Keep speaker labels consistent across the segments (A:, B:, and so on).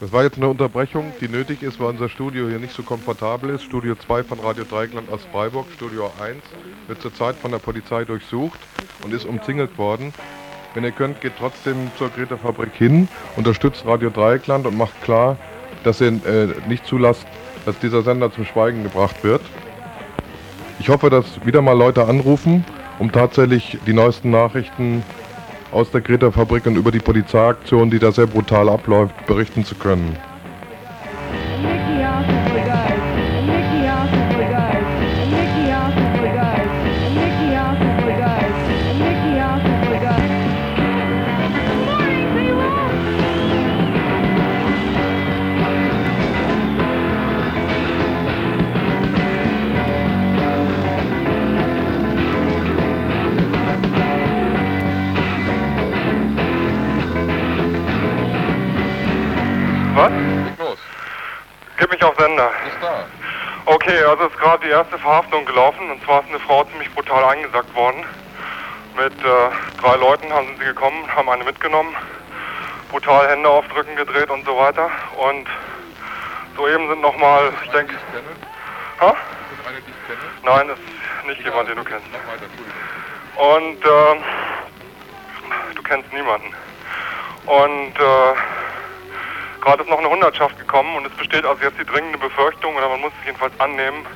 A: Das war jetzt eine Unterbrechung, die nötig ist, weil unser Studio hier nicht so komfortabel ist. Studio 2 von Radio Dreieckland aus Freiburg, Studio 1, wird zurzeit von der Polizei durchsucht und ist umzingelt worden. Wenn ihr könnt, geht trotzdem zur Greta Fabrik hin, unterstützt Radio Dreieckland und macht klar, dass ihr äh, nicht zulasst, dass dieser Sender zum Schweigen gebracht wird. Ich hoffe, dass wieder mal Leute anrufen, um tatsächlich die neuesten Nachrichten aus der Greta-Fabrik und über die Polizeiaktion, die da sehr brutal abläuft, berichten zu können.
B: Okay, also ist gerade die erste Verhaftung gelaufen und zwar ist eine Frau ziemlich brutal eingesackt worden. Mit äh, drei Leuten haben sie gekommen, haben eine mitgenommen, brutal Hände auf Drücken gedreht und so weiter. Und soeben sind nochmal, ich denke. Ha? Nein, ist nicht ja, jemand, den du kennst. Und äh, du kennst niemanden. Und äh, Gerade ist noch eine Hundertschaft gekommen und es besteht also jetzt die dringende Befürchtung, oder man muss es jedenfalls annehmen,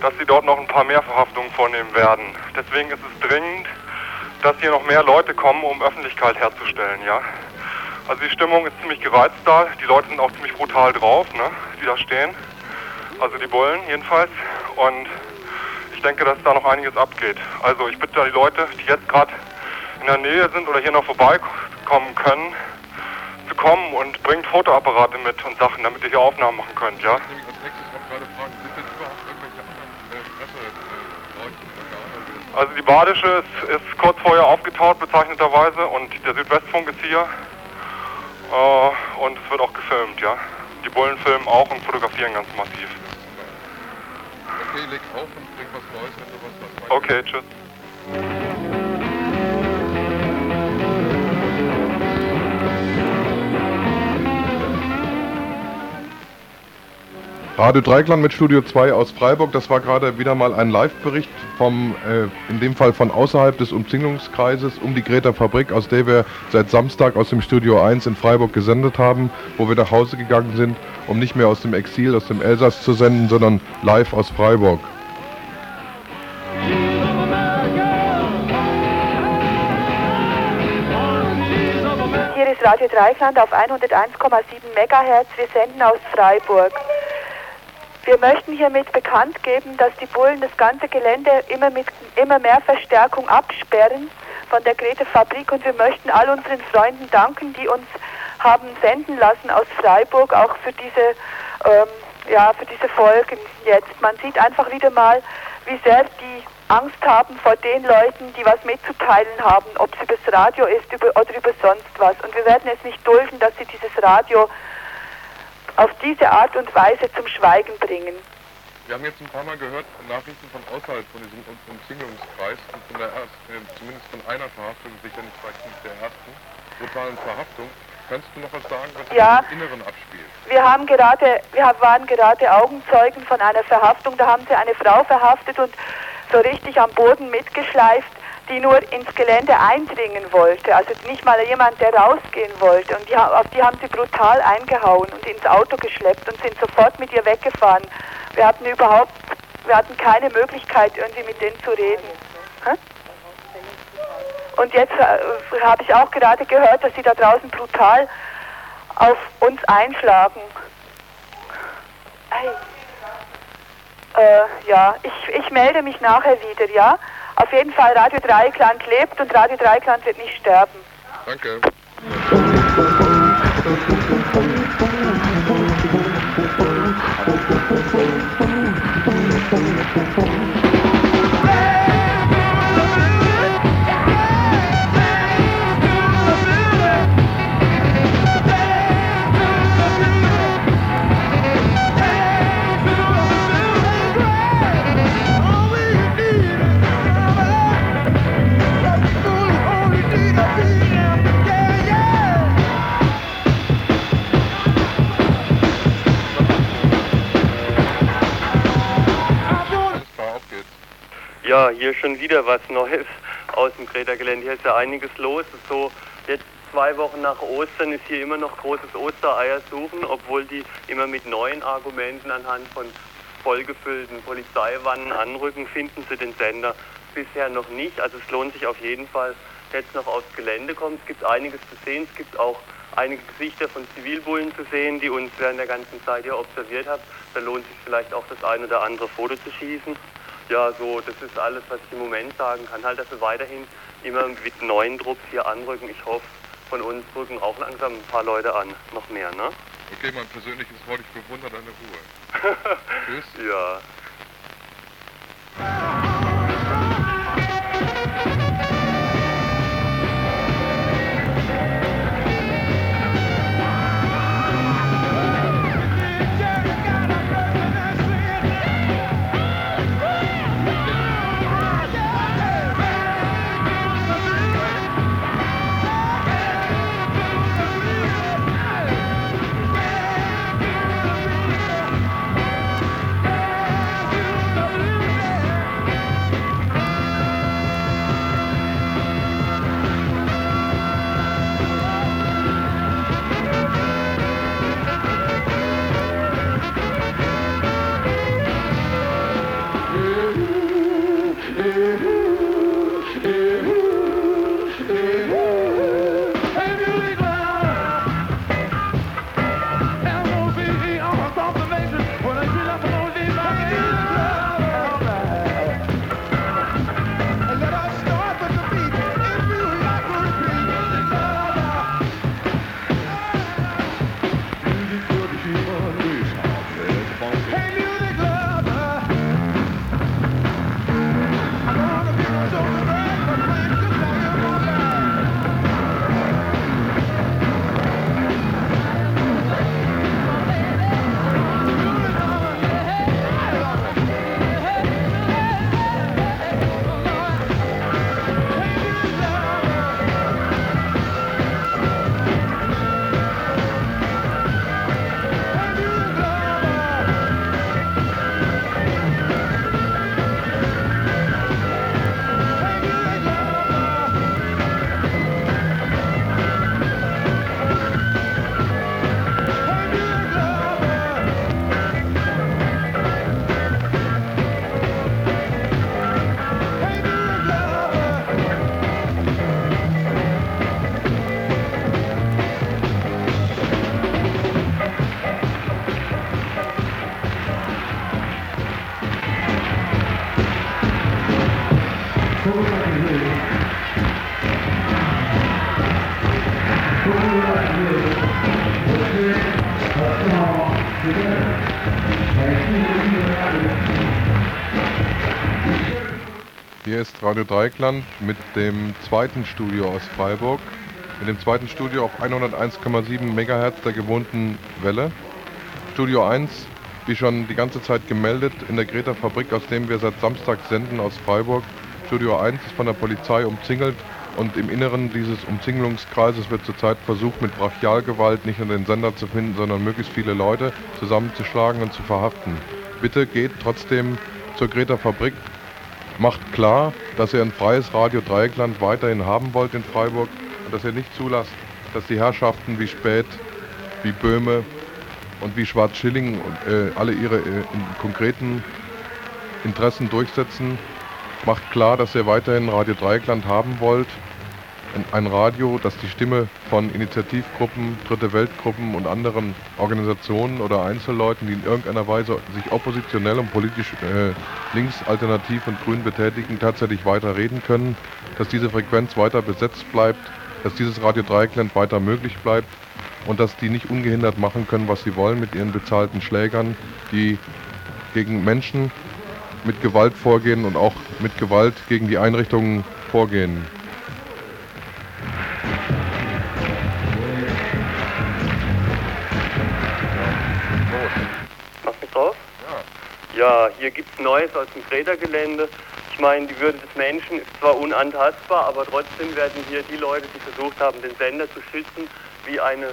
B: dass sie dort noch ein paar mehr Verhaftungen vornehmen werden. Deswegen ist es dringend, dass hier noch mehr Leute kommen, um Öffentlichkeit herzustellen, ja. Also die Stimmung ist ziemlich gereizt da, die Leute sind auch ziemlich brutal drauf, ne, die da stehen. Also die Bullen jedenfalls. Und ich denke, dass da noch einiges abgeht. Also ich bitte die Leute, die jetzt gerade in der Nähe sind oder hier noch vorbeikommen können, zu kommen und bringt Fotoapparate mit und Sachen, damit ihr hier Aufnahmen machen könnt, ja? Also die Badische ist, ist, kurz vorher aufgetaut bezeichneterweise und der Südwestfunk ist hier äh, und es wird auch gefilmt, ja. Die Bullen filmen auch und fotografieren ganz massiv.
A: Okay, leg auf und bring was Neues, wenn du was.
B: Okay, tschüss.
A: Radio Dreikland mit Studio 2 aus Freiburg. Das war gerade wieder mal ein Live-Bericht vom, äh, in dem Fall von außerhalb des Umzinglungskreises um die Greta Fabrik, aus der wir seit Samstag aus dem Studio 1 in Freiburg gesendet haben, wo wir nach Hause gegangen sind, um nicht mehr aus dem Exil, aus dem Elsass zu senden, sondern live aus Freiburg.
C: Hier ist Radio Dreikland auf 101,7 MHz. Wir senden aus Freiburg. Wir möchten hiermit bekannt geben, dass die Bullen das ganze Gelände immer mit immer mehr Verstärkung absperren von der Grete-Fabrik und wir möchten all unseren Freunden danken, die uns haben senden lassen aus Freiburg, auch für diese, ähm, ja, für diese Folgen jetzt. Man sieht einfach wieder mal, wie sehr die Angst haben vor den Leuten, die was mitzuteilen haben, ob es übers Radio ist über, oder über sonst was. Und wir werden es nicht dulden, dass sie dieses Radio auf diese Art und Weise zum Schweigen bringen.
A: Wir haben jetzt ein paar Mal gehört Nachrichten von außerhalb von diesem Umzingelungskreis und von der ersten, äh, zumindest von einer Verhaftung, sicher nicht der ersten, brutalen Verhaftung. Kannst du noch was sagen, was
C: ja,
A: im Inneren abspielt?
C: Wir haben gerade, wir waren gerade Augenzeugen von einer Verhaftung. Da haben sie eine Frau verhaftet und so richtig am Boden mitgeschleift die nur ins Gelände eindringen wollte, also nicht mal jemand, der rausgehen wollte. Und die, auf die haben sie brutal eingehauen und ins Auto geschleppt und sind sofort mit ihr weggefahren. Wir hatten überhaupt, wir hatten keine Möglichkeit, irgendwie mit denen zu reden. Und jetzt äh, habe ich auch gerade gehört, dass sie da draußen brutal auf uns einschlagen. Hey. Äh, ja, ich, ich melde mich nachher wieder, ja? Auf jeden Fall, Radio Dreikland lebt und Radio Dreikland wird nicht sterben.
A: Danke.
D: Hier schon wieder was Neues aus dem Greta-Gelände. Hier ist ja einiges los. So jetzt zwei Wochen nach Ostern ist hier immer noch großes Ostereier suchen, obwohl die immer mit neuen Argumenten anhand von vollgefüllten Polizeiwannen anrücken, finden sie den Sender bisher noch nicht. Also es lohnt sich auf jeden Fall, jetzt noch aufs Gelände kommen. Es gibt einiges zu sehen. Es gibt auch einige Gesichter von Zivilbullen zu sehen, die uns während der ganzen Zeit hier observiert haben. Da lohnt sich vielleicht auch das ein oder andere Foto zu schießen. Ja, so, das ist alles, was ich im Moment sagen kann. Halt, dass wir weiterhin immer mit neuen Trupps hier anrücken. Ich hoffe, von uns rücken auch langsam ein paar Leute an. Noch mehr, ne?
A: Okay, mein persönliches Wort, ich bewundere deine Ruhe. Tschüss.
D: Ja.
A: Radio Dreikland mit dem zweiten Studio aus Freiburg. Mit dem zweiten Studio auf 101,7 MHz der gewohnten Welle. Studio 1, wie schon die ganze Zeit gemeldet, in der Greta-Fabrik, aus dem wir seit Samstag senden aus Freiburg. Studio 1 ist von der Polizei umzingelt und im Inneren dieses Umzingelungskreises wird zurzeit versucht, mit Brachialgewalt nicht nur den Sender zu finden, sondern möglichst viele Leute zusammenzuschlagen und zu verhaften. Bitte geht trotzdem zur Greta-Fabrik, macht klar, dass ihr ein freies Radio Dreieckland weiterhin haben wollt in Freiburg und dass ihr nicht zulasst, dass die Herrschaften wie Späth, wie Böhme und wie Schwarz-Schilling äh, alle ihre äh, in konkreten Interessen durchsetzen. Macht klar, dass ihr weiterhin Radio Dreieckland haben wollt. Ein, Radio, das die Stimme von Initiativgruppen, Dritte Weltgruppen und anderen Organisationen oder Einzelleuten, die in irgendeiner Weise sich oppositionell und politisch äh, links, alternativ und grün betätigen, tatsächlich weiter reden können, dass diese Frequenz weiter besetzt bleibt, dass dieses Radio Dreieckland weiter möglich bleibt und dass die nicht ungehindert machen können, was sie wollen mit ihren bezahlten Schlägern, die gegen Menschen mit Gewalt vorgehen und auch mit Gewalt gegen die Einrichtungen vorgehen.
D: Ja. Hier gibt es Neues aus dem Greta-Gelände. Ich meine, die Würde des Menschen ist zwar unantastbar, aber trotzdem werden hier die Leute, die versucht haben, den Sender zu schützen, wie, eine,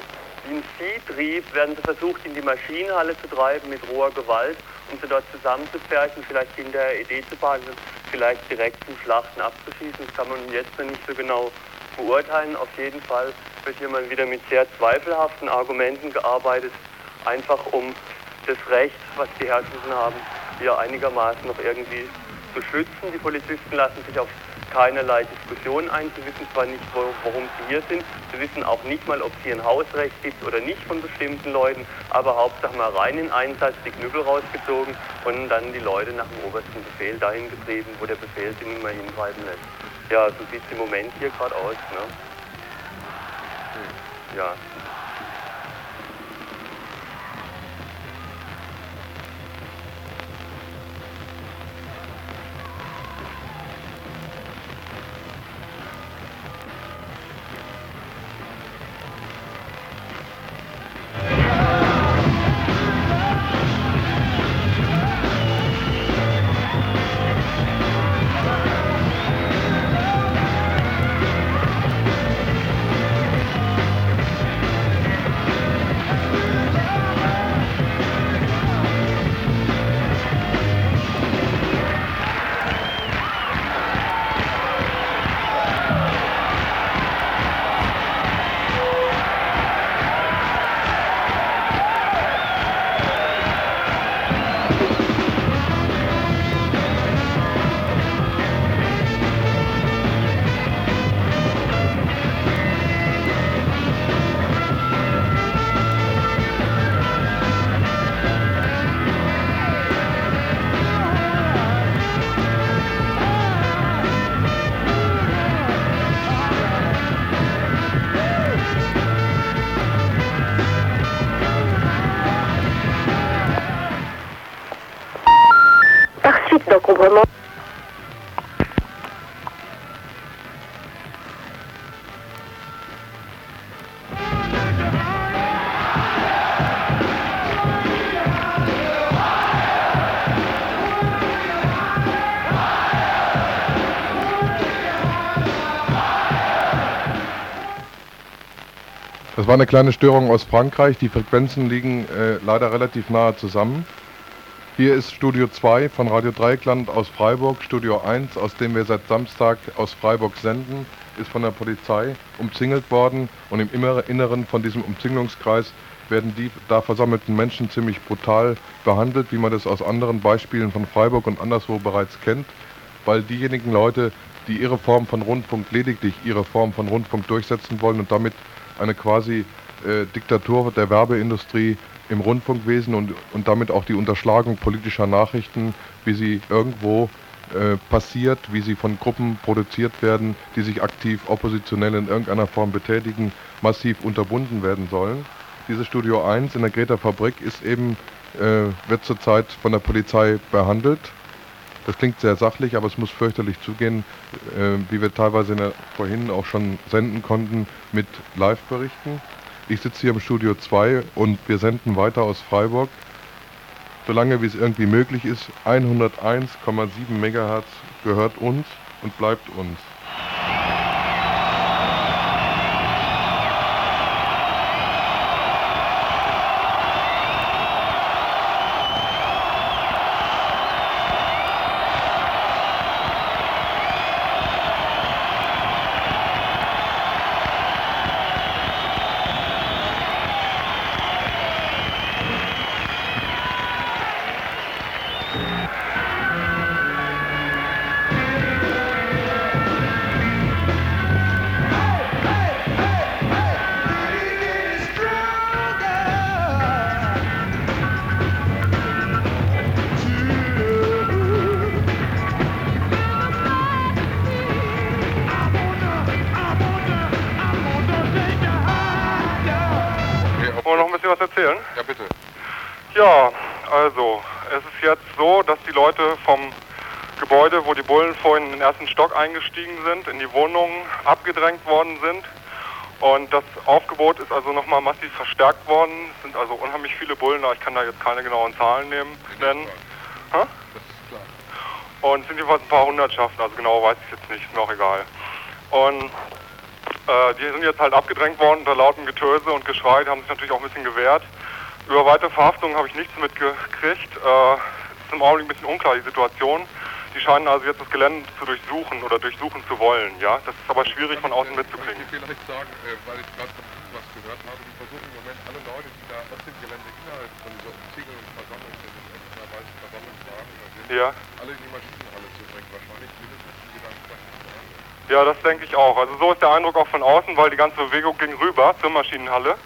D: wie ein Viehtrieb, werden sie versucht, in die Maschinenhalle zu treiben mit roher Gewalt, um sie dort zusammenzupferchen, vielleicht hinterher Idee zu behandeln, vielleicht direkt zum Schlachten abzuschießen. Das kann man jetzt noch nicht so genau beurteilen. Auf jeden Fall wird hier mal wieder mit sehr zweifelhaften Argumenten gearbeitet, einfach um das Recht, was die Herrschenden haben, hier einigermaßen noch irgendwie zu schützen. Die Polizisten lassen sich auf keinerlei Diskussion ein. Sie wissen zwar nicht, warum sie hier sind, sie wissen auch nicht mal, ob es hier ein Hausrecht gibt oder nicht von bestimmten Leuten, aber Hauptsache mal rein in Einsatz, die Knüppel rausgezogen und dann die Leute nach dem obersten Befehl dahin getrieben, wo der Befehl sie nicht mehr hintreiben lässt. Ja, so sieht es im Moment hier gerade aus. Ne? Ja.
A: War eine kleine Störung aus Frankreich. Die Frequenzen liegen äh, leider relativ nahe zusammen. Hier ist Studio 2 von Radio Dreieckland aus Freiburg. Studio 1, aus dem wir seit Samstag aus Freiburg senden, ist von der Polizei umzingelt worden. Und im Inneren von diesem Umzingelungskreis werden die da versammelten Menschen ziemlich brutal behandelt, wie man das aus anderen Beispielen von Freiburg und anderswo bereits kennt. Weil diejenigen Leute, die ihre Form von Rundfunk, lediglich ihre Form von Rundfunk durchsetzen wollen und damit eine quasi äh, Diktatur der Werbeindustrie im Rundfunkwesen und, und damit auch die Unterschlagung politischer Nachrichten, wie sie irgendwo äh, passiert, wie sie von Gruppen produziert werden, die sich aktiv oppositionell in irgendeiner Form betätigen, massiv unterbunden werden sollen. Dieses Studio 1 in der Greta Fabrik ist eben, äh, wird zurzeit von der Polizei behandelt das klingt sehr sachlich, aber es muss fürchterlich zugehen, äh, wie wir teilweise der, vorhin auch schon senden konnten mit Live-Berichten. Ich sitze hier im Studio 2 und wir senden weiter aus Freiburg. Solange wie es irgendwie möglich ist, 101,7 MHz gehört uns und bleibt uns.
B: Eingestiegen sind, in die Wohnungen abgedrängt worden sind. Und das Aufgebot ist also nochmal massiv verstärkt worden. Es sind also unheimlich viele Bullen da. Ich kann da jetzt keine genauen Zahlen nehmen, nennen. Das ist klar. Und es sind jedenfalls ein paar Hundertschaften, also genau weiß ich jetzt nicht, ist mir auch egal. Und äh, die sind jetzt halt abgedrängt worden unter lautem Getöse und Geschrei, die haben sich natürlich auch ein bisschen gewehrt. Über weitere Verhaftungen habe ich nichts mitgekriegt. Äh, ist im Augenblick ein bisschen unklar, die Situation. Die scheinen also jetzt das Gelände zu durchsuchen oder durchsuchen zu wollen, ja. Das ist aber schwierig von außen mitzukriegen.
E: Ich vielleicht sagen, äh, weil ich gerade was gehört habe, die versuchen im Moment alle Leute, die da aus dem Gelände innerhalb von Ziegeln versammelt sind, in irgendeiner Weise versammelt waren, sind,
B: Ja.
E: alle in die Maschinenhalle zu bringen. Wahrscheinlich mindestens die Gedanken.
B: Ja, das denke ich auch. Also so ist der Eindruck auch von außen, weil die ganze Bewegung ging rüber zur Maschinenhalle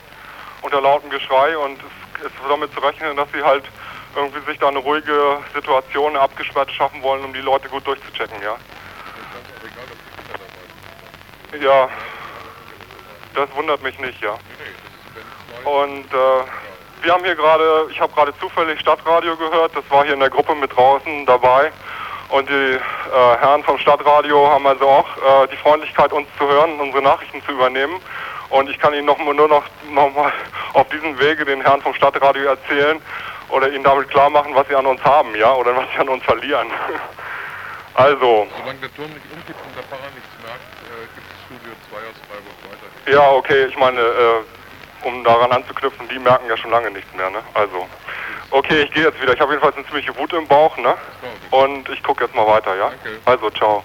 B: unter lautem Geschrei und es ist damit zu rechnen, dass sie halt irgendwie sich da eine ruhige Situation eine abgesperrt schaffen wollen, um die Leute gut durchzuchecken, ja. Ja, das wundert mich nicht, ja. Und äh, wir haben hier gerade, ich habe gerade zufällig Stadtradio gehört, das war hier in der Gruppe mit draußen dabei. Und die äh, Herren vom Stadtradio haben also auch äh, die Freundlichkeit, uns zu hören, unsere Nachrichten zu übernehmen. Und ich kann Ihnen noch, nur noch, noch mal auf diesem Wege den Herren vom Stadtradio erzählen oder Ihnen damit klar machen, was Sie an uns haben, ja, oder was Sie an uns verlieren. also,
E: Solange der Turm nicht umkippt und der Pfarrer nichts merkt, äh, gibt es Studio 2 aus Freiburg weiter.
B: ja, okay, ich meine, äh, um daran anzuknüpfen, die merken ja schon lange nichts mehr, ne? Also, okay, ich gehe jetzt wieder. Ich habe jedenfalls eine ziemliche Wut im Bauch, ne? Und ich gucke jetzt mal weiter, ja?
E: Danke.
B: Also, ciao.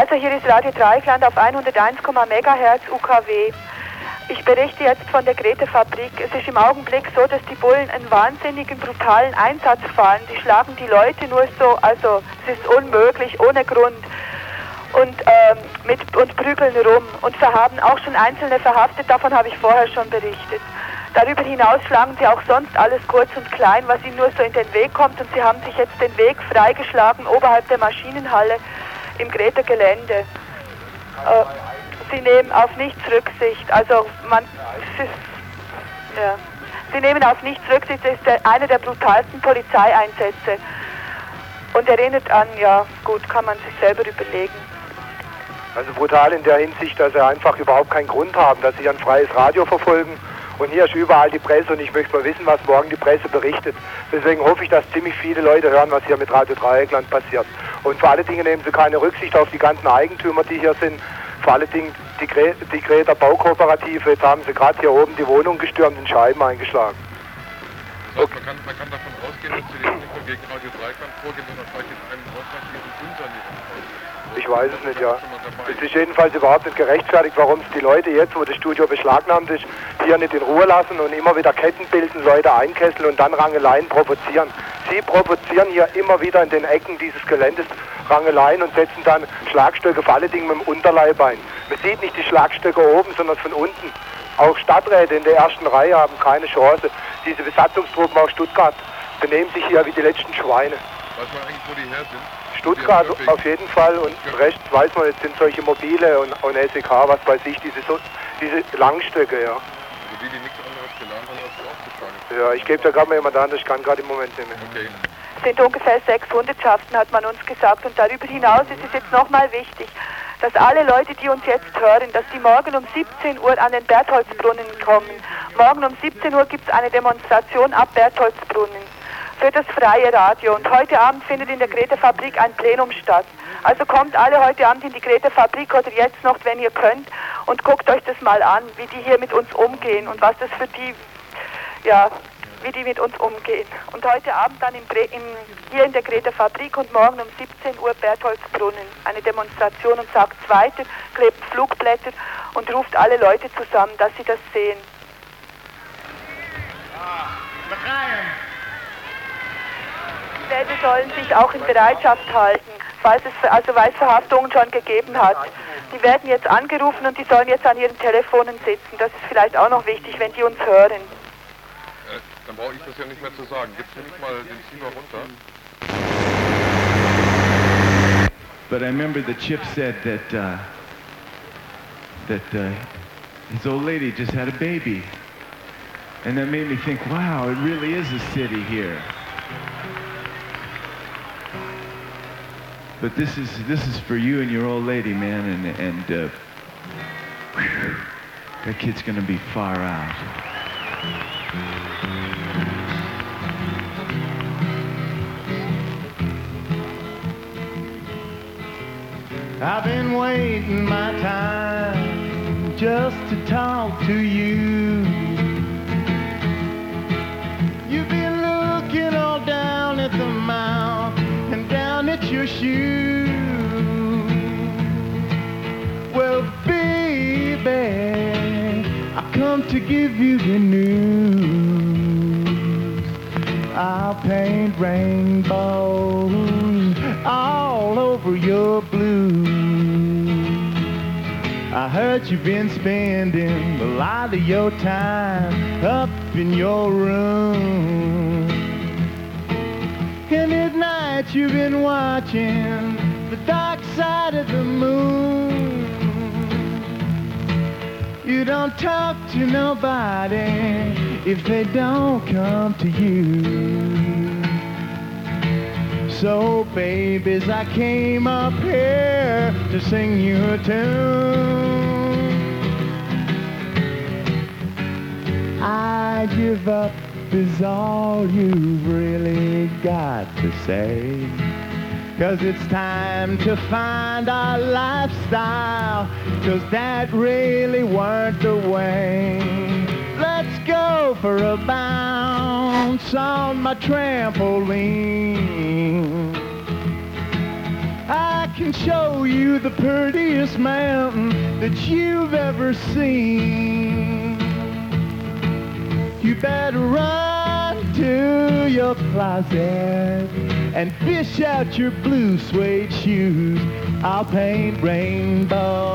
C: Also hier ist Radio Dreieckland auf 101, MHz UKW. Ich berichte jetzt von der Grete-Fabrik. Es ist im Augenblick so, dass die Bullen einen wahnsinnigen, brutalen Einsatz fahren. Die schlagen die Leute nur so, also es ist unmöglich, ohne Grund. Und, ähm, mit, und prügeln rum und verhaben auch schon Einzelne verhaftet, davon habe ich vorher schon berichtet. Darüber hinaus schlagen sie auch sonst alles kurz und klein, was ihnen nur so in den Weg kommt. Und sie haben sich jetzt den Weg freigeschlagen oberhalb der Maschinenhalle im Greta-Gelände. Äh, sie nehmen auf nichts Rücksicht. Also man, ja. Sie nehmen auf nichts Rücksicht. Das ist einer der brutalsten Polizeieinsätze. Und erinnert an, ja gut, kann man sich selber überlegen.
F: Also brutal in der Hinsicht, dass sie einfach überhaupt keinen Grund haben, dass sie ein freies Radio verfolgen. Und hier ist überall die Presse und ich möchte mal wissen, was morgen die Presse berichtet. Deswegen hoffe ich, dass ziemlich viele Leute hören, was hier mit Radio Dreieckland passiert. Und vor allen Dingen nehmen sie keine Rücksicht auf die ganzen Eigentümer, die hier sind. Vor allen Dingen die, Gre die Greta Baukooperative. Jetzt haben sie gerade hier oben die Wohnung gestürmt und Scheiben eingeschlagen.
E: Das heißt, man kann, man kann davon ausgehen, dass nicht nur gegen Radio Dreikland vorgehen, sondern vielleicht in einem ausreichenden Unsanierung
F: Ich weiß es nicht, ja. Es ist jedenfalls überhaupt nicht gerechtfertigt, warum es die Leute jetzt, wo das Studio beschlagnahmt ist, hier nicht in Ruhe lassen und immer wieder Ketten bilden, Leute einkesseln und dann Rangeleien provozieren. Sie provozieren hier immer wieder in den Ecken dieses Geländes Rangeleien und setzen dann Schlagstöcke vor allen Dingen mit dem Unterleib ein. Man sieht nicht die Schlagstöcke oben, sondern von unten. Auch Stadträte in der ersten Reihe haben keine Chance. Diese Besatzungstruppen aus Stuttgart benehmen sich hier wie die letzten Schweine.
E: Weiß man eigentlich, wo die her sind?
F: Stuttgart auf jeden Fall und rechts weiß man, jetzt sind solche mobile und, und SEK, was weiß ich, diese, so, diese Langstöcke, ja.
E: Also die, die nichts anderes gelernt haben, als sie aufgeschlagen.
F: Ja, ich gebe da gerade mal jemand an, ich kann gerade im Moment nicht mehr.
E: Okay.
C: Es sind ungefähr sechs Hundetschaften, hat man uns gesagt. Und darüber hinaus ist es jetzt nochmal wichtig, dass alle Leute, die uns jetzt hören, dass die morgen um 17 Uhr an den Bertholdsbrunnen kommen. Morgen um 17 Uhr gibt es eine Demonstration ab Bertholdsbrunnen für das freie Radio. Und heute Abend findet in der Grete-Fabrik ein Plenum statt. Also kommt alle heute Abend in die Grete-Fabrik oder jetzt noch, wenn ihr könnt, und guckt euch das mal an, wie die hier mit uns umgehen und was das für die, ja, wie die mit uns umgehen. Und heute Abend dann im, im, hier in der Greta-Fabrik und morgen um 17 Uhr Bertholdsbrunnen eine Demonstration und sagt weiter, klebt Flugblätter und ruft alle Leute zusammen, dass sie das sehen. Die Städte sollen sich auch in Bereitschaft halten, falls es, also weil es Verhaftungen schon gegeben hat. Die werden jetzt angerufen und die sollen jetzt an ihren Telefonen sitzen. Das ist vielleicht auch noch wichtig, wenn die uns hören.
E: Äh, dann brauche ich das ja nicht mehr zu sagen. Gibst du nicht mal den Zieher runter?
G: But I remember the chip said that uh, that uh, his old lady just had a baby, and that made me think, wow, it really is a city here. But this is this is for you and your old lady, man, and and uh, whew, that kid's gonna be far out.
H: I've been waiting my time just to talk to you. You've been your shoe. Well, baby, I come to give you the news. I'll paint rainbows all over your blues. I heard you've been spending a lot of your time up in your room. And at night you've been watching the dark side of the moon. You don't talk to nobody if they don't come to you. So, babies, I came up here to sing you a tune. I give up is all you've really got to say. Cause it's time to find our lifestyle. Cause that really weren't the way. Let's go for a bounce on my trampoline. I can show you the prettiest mountain that you've ever seen. You better run to your closet and fish out your blue suede shoes. I'll paint rainbows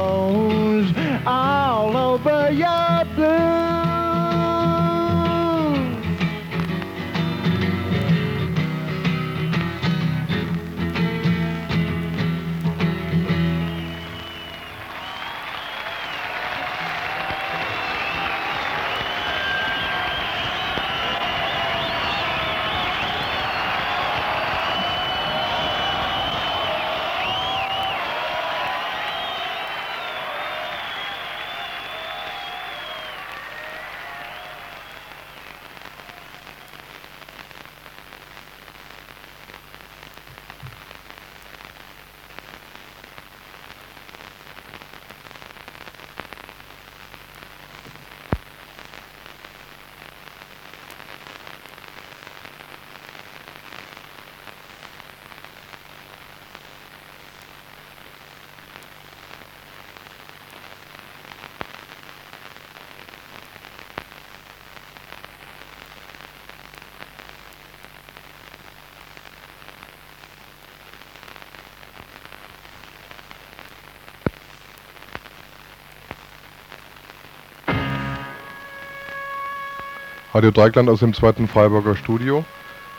A: Radio Dreikland aus dem zweiten Freiburger Studio.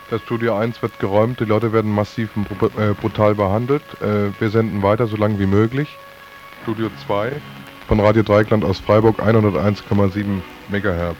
A: Das Studio 1 wird geräumt, die Leute werden massiv und bru- äh, brutal behandelt. Äh, wir senden weiter, so lange wie möglich. Studio 2 von Radio Dreikland aus Freiburg 101,7 Megahertz.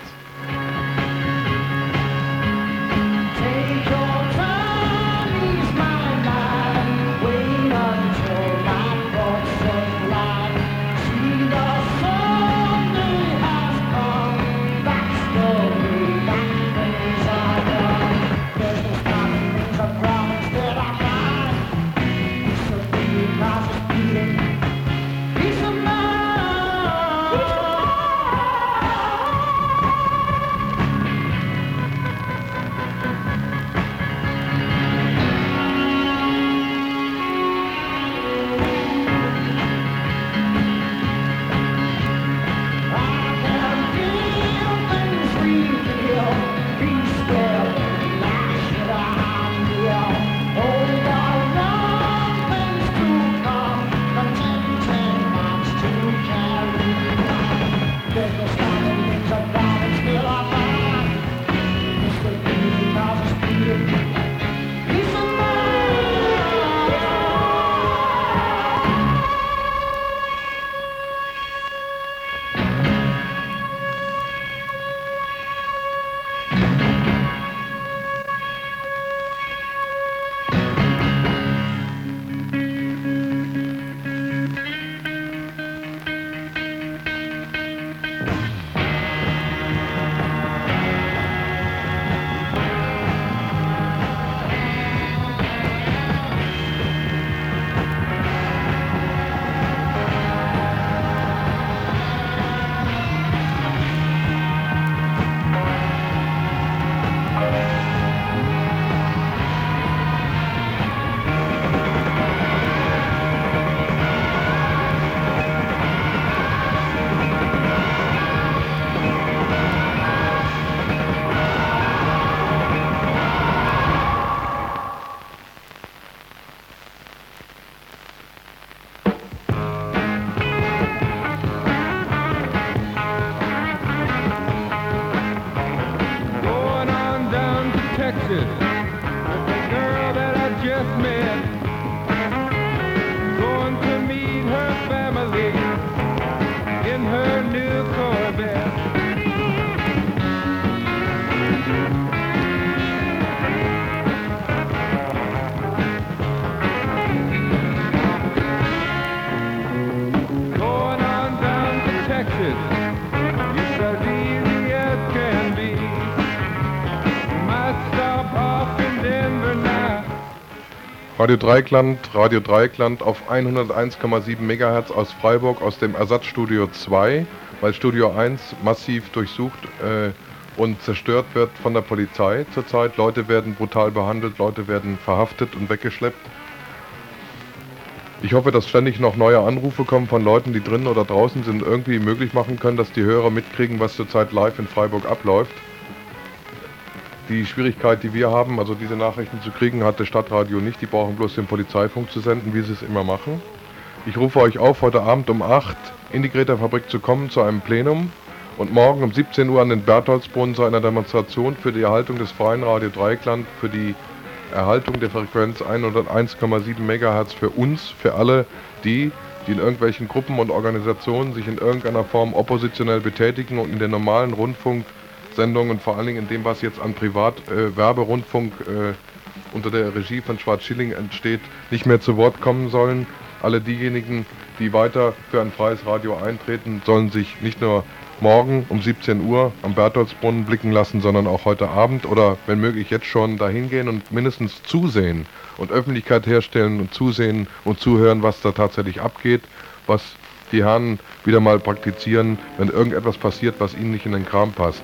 A: Radio Dreikland, Radio Dreikland auf 101,7 MHz aus Freiburg aus dem Ersatzstudio 2, weil Studio 1 massiv durchsucht äh, und zerstört wird von der Polizei zurzeit. Leute werden brutal behandelt, Leute werden verhaftet und weggeschleppt. Ich hoffe, dass ständig noch neue Anrufe kommen von Leuten, die drinnen oder draußen sind, irgendwie möglich machen können, dass die Hörer mitkriegen, was zurzeit live in Freiburg abläuft. Die Schwierigkeit, die wir haben, also diese Nachrichten zu kriegen, hat das Stadtradio nicht. Die brauchen bloß den Polizeifunk zu senden, wie sie es immer machen. Ich rufe euch auf, heute Abend um 8 in die Greta-Fabrik zu kommen zu einem Plenum und morgen um 17 Uhr an den Bertholdsbrunnen zu einer Demonstration für die Erhaltung des freien Radio Dreikland, für die Erhaltung der Frequenz 101,7 MHz für uns, für alle die, die in irgendwelchen Gruppen und Organisationen sich in irgendeiner Form oppositionell betätigen und in den normalen Rundfunksendungen, vor allen Dingen in dem, was jetzt an Privat-Werberundfunk äh, unter der Regie von Schwarz-Schilling entsteht, nicht mehr zu Wort kommen sollen. Alle diejenigen, die weiter für ein freies Radio eintreten, sollen sich nicht nur morgen um 17 Uhr am Bertholdsbrunnen blicken lassen, sondern auch heute Abend oder wenn möglich jetzt schon dahin gehen und mindestens zusehen und Öffentlichkeit herstellen und zusehen und zuhören, was da tatsächlich abgeht, was die Herren wieder mal praktizieren, wenn irgendetwas passiert, was ihnen nicht in den Kram passt.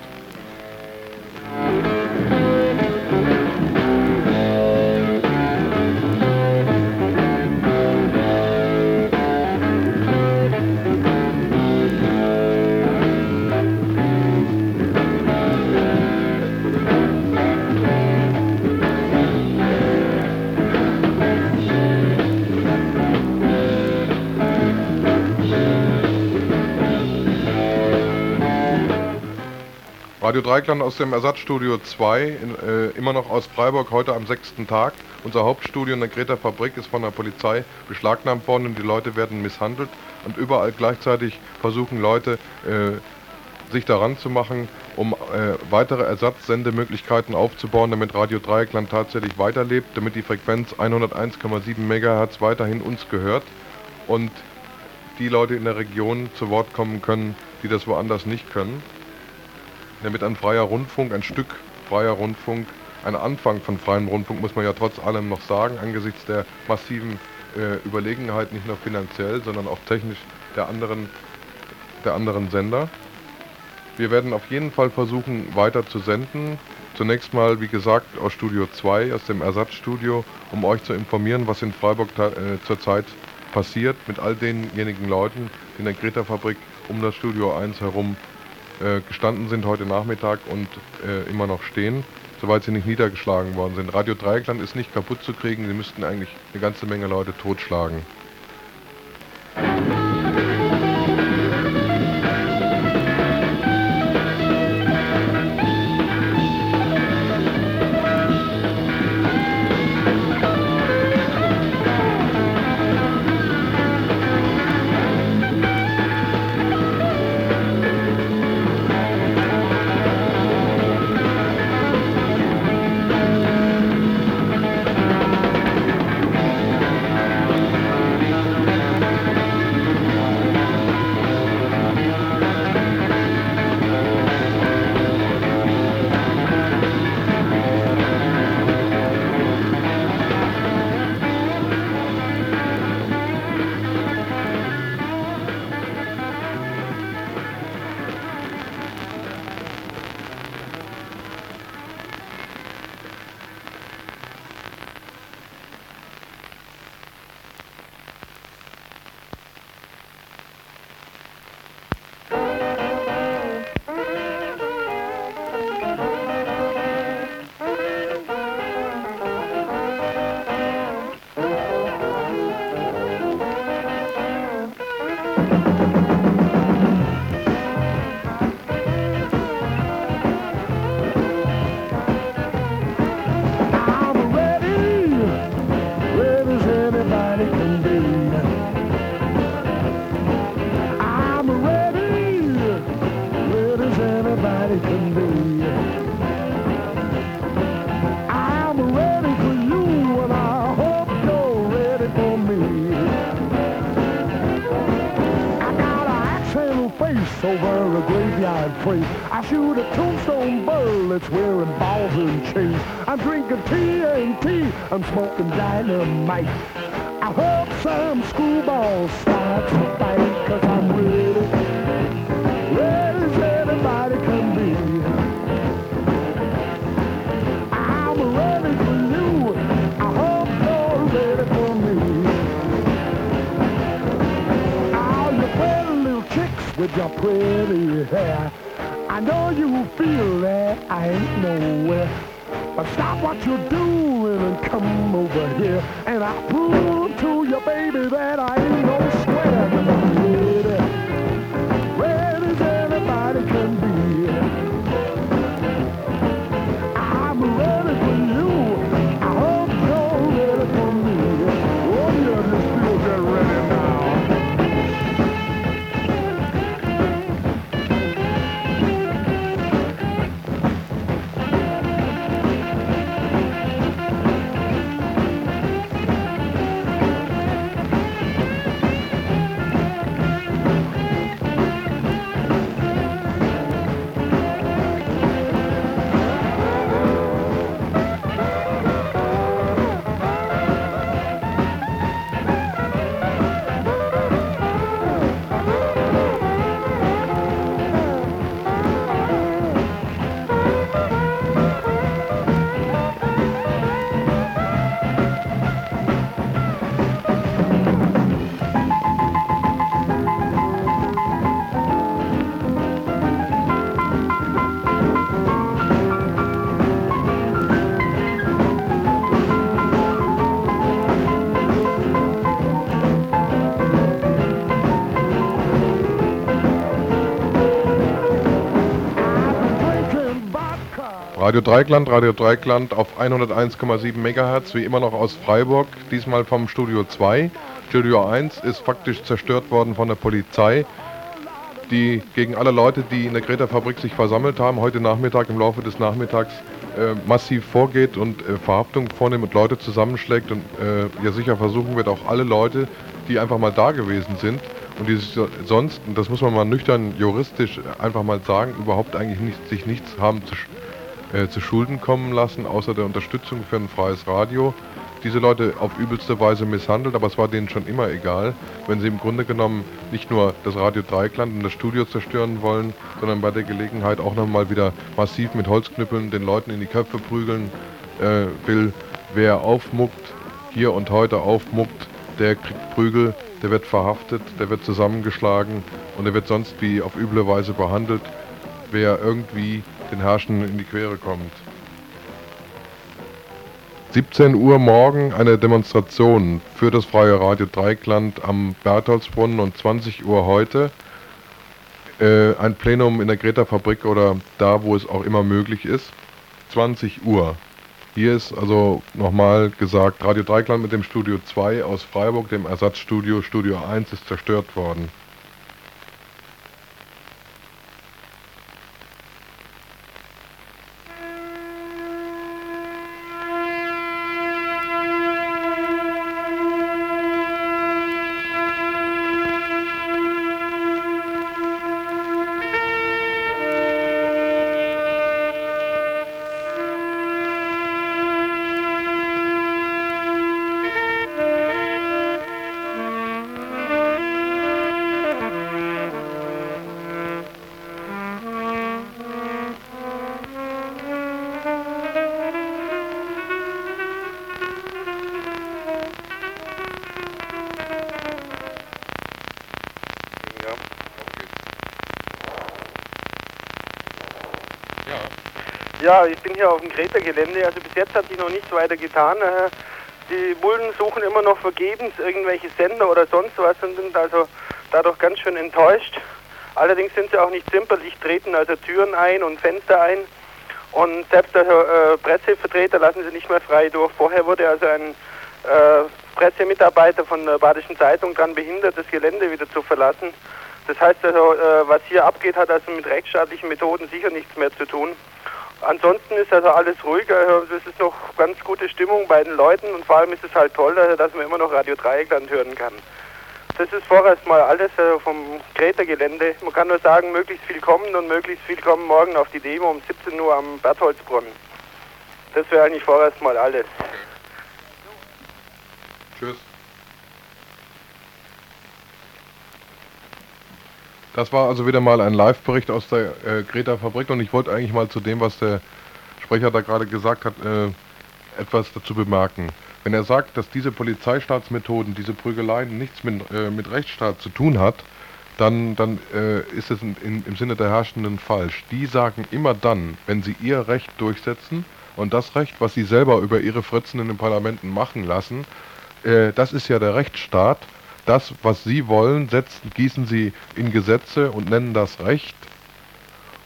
A: Radio Dreikland aus dem Ersatzstudio 2, in, äh, immer noch aus Freiburg, heute am sechsten Tag. Unser Hauptstudio in der Greta Fabrik ist von der Polizei beschlagnahmt worden und die Leute werden misshandelt. Und überall gleichzeitig versuchen Leute, äh, sich daran zu machen, um äh, weitere Ersatzsendemöglichkeiten aufzubauen, damit Radio Dreieckland tatsächlich weiterlebt, damit die Frequenz 101,7 MHz weiterhin uns gehört und die Leute in der Region zu Wort kommen können, die das woanders nicht können damit ein freier Rundfunk, ein Stück freier Rundfunk, ein Anfang von freiem Rundfunk, muss man ja trotz allem noch sagen, angesichts der massiven äh, Überlegenheit, nicht nur finanziell, sondern auch technisch der anderen, der anderen Sender. Wir werden auf jeden Fall versuchen, weiter zu senden. Zunächst mal, wie gesagt, aus Studio 2, aus dem Ersatzstudio, um euch zu informieren, was in Freiburg äh, zurzeit passiert mit all denjenigen Leuten, die in der Greta-Fabrik um das Studio 1 herum äh, gestanden sind heute Nachmittag und äh, immer noch stehen, soweit sie nicht niedergeschlagen worden sind. Radio Dreieckland ist nicht kaputt zu kriegen, sie müssten eigentlich eine ganze Menge Leute totschlagen.
I: Smoking dynamite. I hope some screwball starts to fight, cause I'm ready. Ready anybody can be. I'm ready for you. I hope you're ready for me. All you pretty little chicks with your pretty hair. I know you feel that I ain't nowhere. Stop what you're doing and come over here. And I'll prove to you, baby, that I
A: Radio Dreikland, Radio Dreikland auf 101,7 MHz, wie immer noch aus Freiburg, diesmal vom Studio 2. Studio 1 ist faktisch zerstört worden von der Polizei, die gegen alle Leute, die in der Greta-Fabrik sich versammelt haben, heute Nachmittag im Laufe des Nachmittags äh, massiv vorgeht und äh, Verhaftung vornimmt und Leute zusammenschlägt und äh, ja sicher versuchen wird, auch alle Leute, die einfach mal da gewesen sind und die sich so- sonst, und das muss man mal nüchtern juristisch einfach mal sagen, überhaupt eigentlich nicht, sich nichts haben zu, äh, zu Schulden kommen lassen, außer der Unterstützung für ein freies Radio. Diese Leute auf übelste Weise misshandelt, aber es war denen schon immer egal, wenn sie im Grunde genommen nicht nur das Radio Dreikland und das Studio zerstören wollen, sondern bei der Gelegenheit auch nochmal wieder massiv mit Holzknüppeln den Leuten in die Köpfe prügeln äh, will. Wer aufmuckt, hier und heute aufmuckt, der kriegt Prügel, der wird verhaftet, der wird zusammengeschlagen und der wird sonst wie auf üble Weise behandelt, wer irgendwie den Herrschenden in die Quere kommt. 17 Uhr morgen eine Demonstration für das freie Radio Dreikland am Bertholdsbrunnen und 20 Uhr heute äh, ein Plenum in der Greta-Fabrik oder da, wo es auch immer möglich ist. 20 Uhr. Hier ist also nochmal gesagt, Radio Dreikland mit dem Studio 2 aus Freiburg, dem Ersatzstudio, Studio 1 ist zerstört worden.
J: Ja, ich bin hier auf dem Greta-Gelände. Also bis jetzt hat sich noch nichts weiter getan. Äh, Die Bullen suchen immer noch vergebens irgendwelche Sender oder sonst was und sind also dadurch ganz schön enttäuscht. Allerdings sind sie auch nicht zimperlich, treten also Türen ein und Fenster ein. Und selbst der äh, Pressevertreter lassen sie nicht mehr frei durch. Vorher wurde also ein äh, Pressemitarbeiter von der Badischen Zeitung daran behindert, das Gelände wieder zu verlassen. Das heißt also, äh, was hier abgeht, hat also mit rechtsstaatlichen Methoden sicher nichts mehr zu tun. Ansonsten ist also alles ruhig. Also es ist noch ganz gute Stimmung bei den Leuten und vor allem ist es halt toll, also, dass man immer noch Radio Dreieckland hören kann. das ist vorerst mal alles äh, vom Greta-Gelände. Man kann nur sagen, möglichst viel kommen und möglichst viel kommen morgen auf die Demo um 17 Uhr am Bertholdsbrunnen. Das wäre eigentlich vorerst mal alles.
A: Tschüss. Das war also wieder mal ein Live-Bericht aus der äh, Greta-Fabrik und ich wollte eigentlich mal zu dem, was der Sprecher da gerade gesagt hat, äh, etwas dazu bemerken. Wenn er sagt, dass diese Polizeistaatsmethoden, diese Prügeleien nichts mit, äh, mit Rechtsstaat zu tun hat, dann, dann äh, ist es in, in, im Sinne der Herrschenden falsch. Die sagen immer dann, wenn sie ihr Recht durchsetzen und das Recht, was sie selber über ihre Fritzen in den Parlamenten machen lassen, äh, das ist ja der Rechtsstaat. Das, was sie wollen, setzen, gießen sie in Gesetze und nennen das Recht.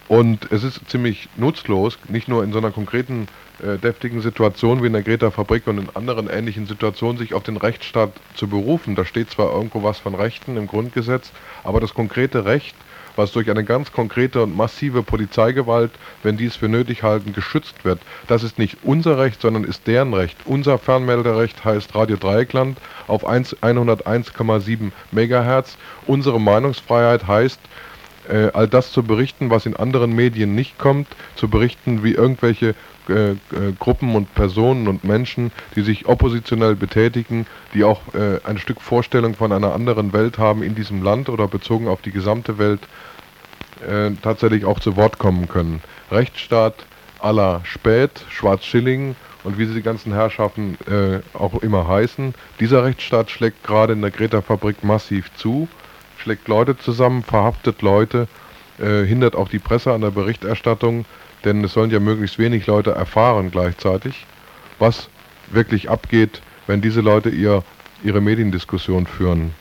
A: Und es ist ziemlich nutzlos, nicht nur in so einer konkreten äh, deftigen Situation wie in der Greta-Fabrik und in anderen ähnlichen Situationen sich auf den Rechtsstaat zu berufen. Da steht zwar irgendwo was von Rechten im Grundgesetz, aber das konkrete Recht, was durch eine ganz konkrete und massive Polizeigewalt, wenn die es für nötig halten, geschützt wird, das ist nicht unser Recht, sondern ist deren Recht. Unser Fernmelderecht heißt Radio Dreieckland auf 1 101,7 Megahertz. Unsere Meinungsfreiheit heißt, äh, all das zu berichten, was in anderen Medien nicht kommt, zu berichten, wie irgendwelche äh, äh, Gruppen und Personen und Menschen, die sich oppositionell betätigen, die auch äh, ein Stück Vorstellung von einer anderen Welt haben in diesem Land oder bezogen auf die gesamte Welt, äh, tatsächlich auch zu Wort kommen können. Rechtsstaat aller Spät, Schwarz-Schilling und wie sie die ganzen Herrschaften äh, auch immer heißen. Dieser Rechtsstaat schlägt gerade in der Greta-Fabrik massiv zu, schlägt Leute zusammen, verhaftet Leute, äh, hindert auch die Presse an der Berichterstattung, denn es sollen ja möglichst wenig Leute erfahren gleichzeitig, was wirklich abgeht, wenn diese Leute ihr, ihre Mediendiskussion führen.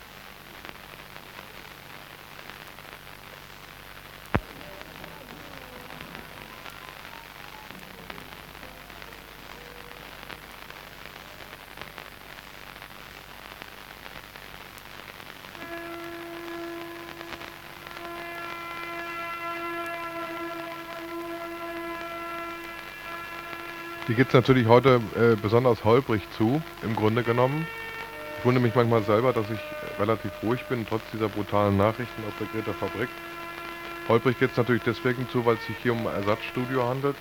A: Geht es natürlich heute äh, besonders holprig zu, im Grunde genommen. Ich wundere mich manchmal selber, dass ich relativ ruhig bin, trotz dieser brutalen Nachrichten aus der Greta Fabrik. Holprig geht es natürlich deswegen zu, weil es sich hier um ein Ersatzstudio handelt,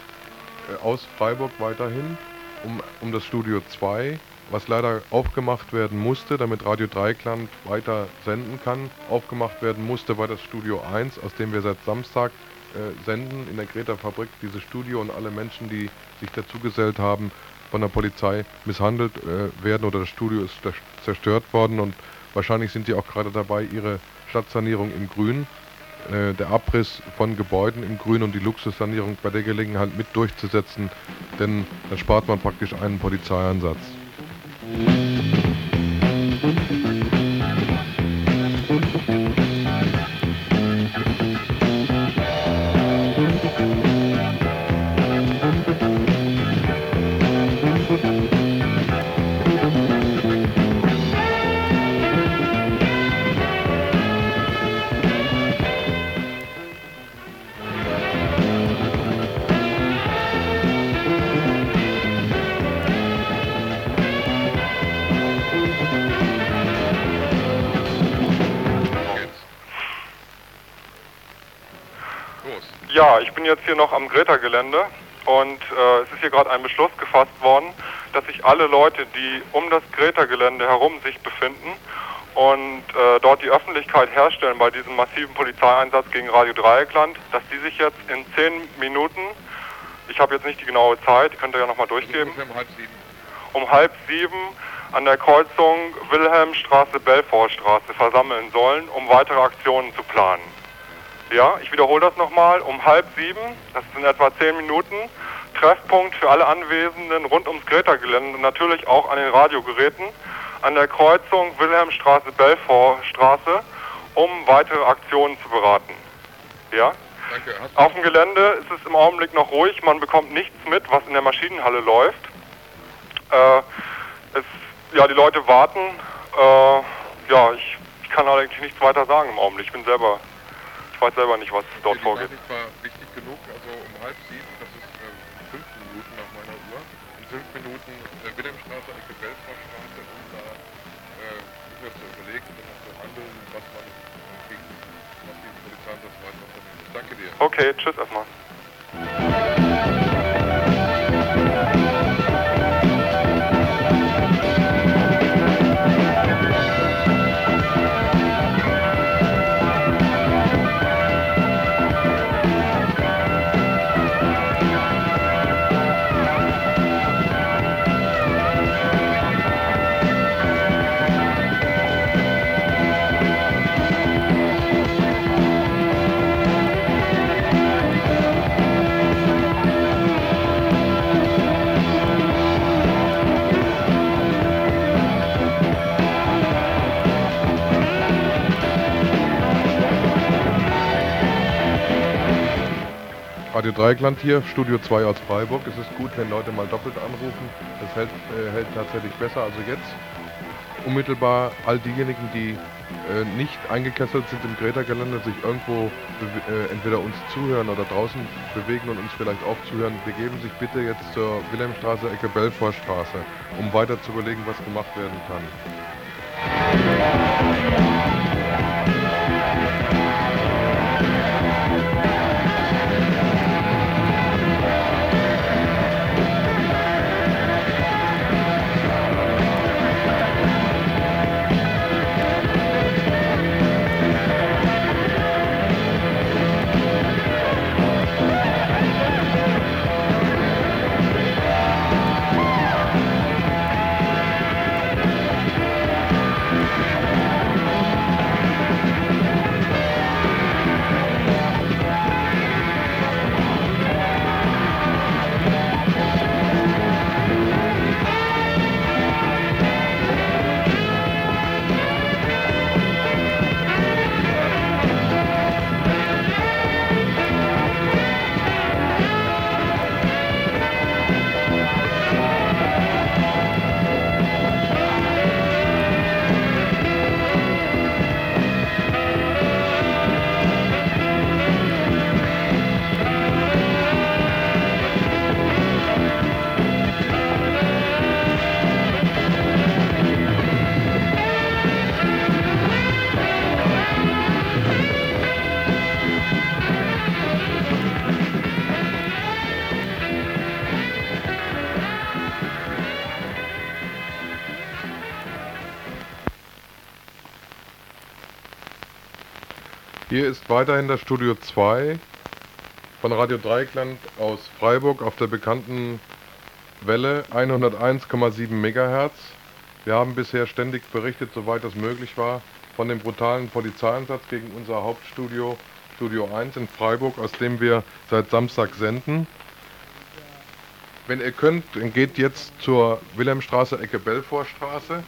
A: äh, aus Freiburg weiterhin, um, um das Studio 2, was leider aufgemacht werden musste, damit Radio Dreikland weiter senden kann. Aufgemacht werden musste, weil das Studio 1, aus dem wir seit Samstag äh, senden, in der Greta Fabrik, dieses Studio und alle Menschen, die sich dazugesellt haben, von der Polizei misshandelt äh, werden oder das Studio ist zerstört worden und wahrscheinlich sind die auch gerade dabei, ihre Stadtsanierung in Grün, äh, der Abriss von Gebäuden in Grün und die Luxussanierung bei der Gelegenheit mit durchzusetzen, denn dann spart man praktisch einen Polizeieinsatz.
B: Bin jetzt hier noch am Greta-Gelände und äh, es ist hier gerade ein Beschluss gefasst worden, dass sich alle Leute, die um das Greta-Gelände herum sich befinden und äh, dort die Öffentlichkeit herstellen bei diesem massiven Polizeieinsatz gegen Radio Dreieckland, dass die sich jetzt in zehn Minuten, ich habe jetzt nicht die genaue Zeit, die könnt ihr ja nochmal durchgeben, um halb sieben an der Kreuzung Wilhelmstraße, Belfortstraße versammeln sollen, um weitere Aktionen zu planen. Ja, ich wiederhole das nochmal. Um halb sieben, das sind etwa zehn Minuten, Treffpunkt für alle Anwesenden rund ums Greta-Gelände und natürlich auch an den Radiogeräten an der Kreuzung Wilhelmstraße, Belfortstraße, um weitere Aktionen zu beraten. Ja?
A: Danke.
B: Auf dem Gelände ist es im Augenblick noch ruhig, man bekommt nichts mit, was in der Maschinenhalle läuft. Äh, es, ja, die Leute warten. Äh, ja, ich, ich kann eigentlich nichts weiter sagen im Augenblick. Ich bin selber, ich weiß selber nicht, was dort
A: die
B: vorgeht.
A: Nachricht war wichtig genug, also um halb sieben, das ist äh, fünf Minuten nach meiner Uhr, in fünf Minuten äh, Wilhelmstraße, Ecke Belfortstraße und da äh, zu überlegen und zu handeln, was man gegen was die Polizeieinsatz weiter unternimmt. Danke dir.
B: Okay, tschüss erstmal.
A: Radio Dreieckland hier, Studio 2 aus Freiburg. Es ist gut, wenn Leute mal doppelt anrufen. Das hält, äh, hält tatsächlich besser. Also jetzt unmittelbar all diejenigen, die äh, nicht eingekesselt sind im Greta-Gelände, sich irgendwo äh, entweder uns zuhören oder draußen bewegen und uns vielleicht auch zuhören, begeben sich bitte jetzt zur Wilhelmstraße, Ecke Belfortstraße, um weiter zu überlegen, was gemacht werden kann. Hier ist weiterhin das Studio 2 von Radio Dreieckland aus Freiburg auf der bekannten Welle 101,7 MHz. Wir haben bisher ständig berichtet, soweit das möglich war, von dem brutalen Polizeieinsatz gegen unser Hauptstudio, Studio 1 in Freiburg, aus dem wir seit Samstag senden. Wenn ihr könnt, geht jetzt zur Wilhelmstraße, Ecke Belfortstraße.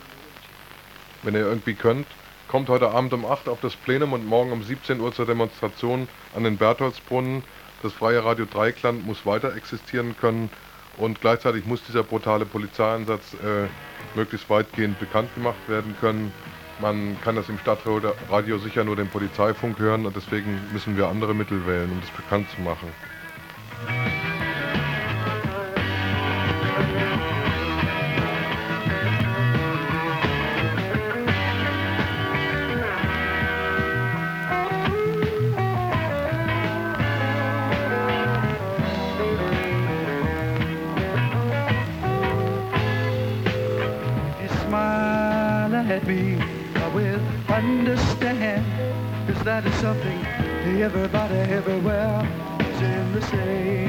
A: Wenn ihr irgendwie könnt, kommt heute Abend um 8 auf das Plenum und morgen um 17 Uhr zur Demonstration an den Bertholdsbrunnen. Das freie Radio Dreikland muss weiter existieren können und gleichzeitig muss dieser brutale Polizeieinsatz äh, möglichst weitgehend bekannt gemacht werden können. Man kann das im Stadtradio sicher nur den Polizeifunk hören und deswegen müssen wir andere Mittel wählen, um das bekannt zu machen.
K: That is something everybody everywhere is in the same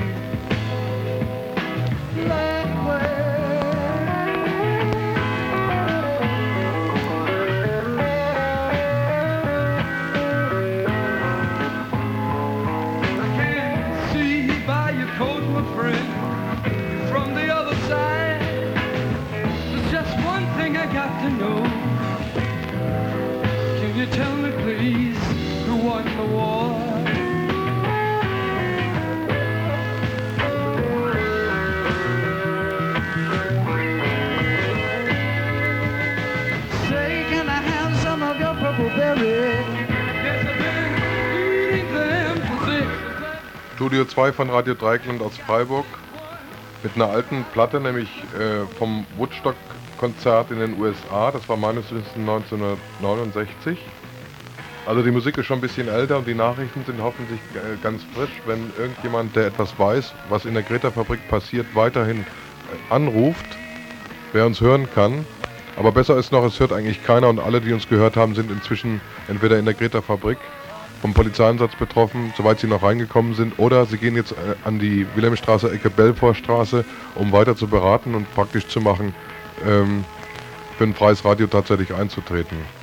A: 2 von Radio Dreieckland aus Freiburg mit einer alten Platte, nämlich äh, vom Woodstock Konzert in den USA. Das war meines Wissens 1969. Also die Musik ist schon ein bisschen älter und die Nachrichten sind hoffentlich äh, ganz frisch. Wenn irgendjemand, der etwas weiß, was in der Greta-Fabrik passiert, weiterhin äh, anruft, wer uns hören kann. Aber besser ist noch, es hört eigentlich keiner und alle, die uns gehört haben, sind inzwischen entweder in der Greta-Fabrik vom Polizeieinsatz betroffen, soweit sie noch reingekommen sind, oder sie gehen jetzt äh, an die Wilhelmstraße, Ecke Belfortstraße, um weiter zu beraten und praktisch zu machen, ähm, für ein freies Radio tatsächlich einzutreten.